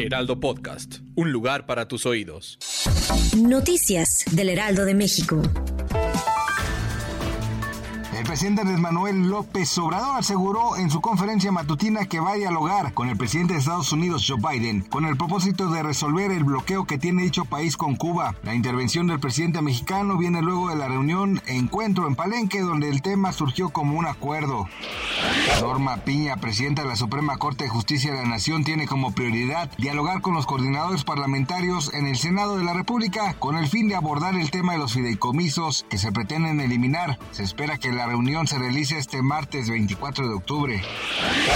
Heraldo Podcast, un lugar para tus oídos. Noticias del Heraldo de México. El presidente Andrés Manuel López Obrador aseguró en su conferencia matutina que va a dialogar con el presidente de Estados Unidos, Joe Biden, con el propósito de resolver el bloqueo que tiene dicho país con Cuba. La intervención del presidente mexicano viene luego de la reunión Encuentro en Palenque, donde el tema surgió como un acuerdo. Norma Piña, presidenta de la Suprema Corte de Justicia de la Nación, tiene como prioridad dialogar con los coordinadores parlamentarios en el Senado de la República con el fin de abordar el tema de los fideicomisos que se pretenden eliminar. Se espera que la reunión se realice este martes 24 de octubre.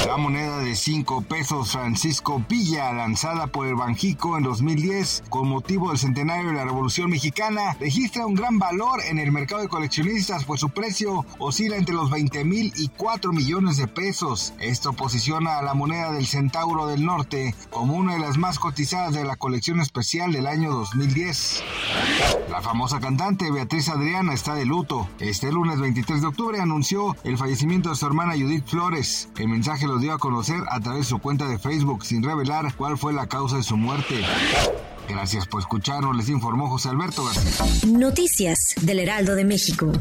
La moneda de 5 pesos Francisco Villa, lanzada por el Banjico en 2010 con motivo del centenario de la Revolución Mexicana, registra un gran valor en el mercado de coleccionistas, pues su precio oscila entre los 20 mil y 4 millones de pesos. Esto posiciona a la moneda del Centauro del Norte como una de las más cotizadas de la colección especial del año 2010. La famosa cantante Beatriz Adriana está de luto. Este lunes 23 de octubre anunció el fallecimiento de su hermana Judith Flores. El mensaje lo dio a conocer a través de su cuenta de Facebook sin revelar cuál fue la causa de su muerte. Gracias por escucharnos, les informó José Alberto García. Noticias del Heraldo de México.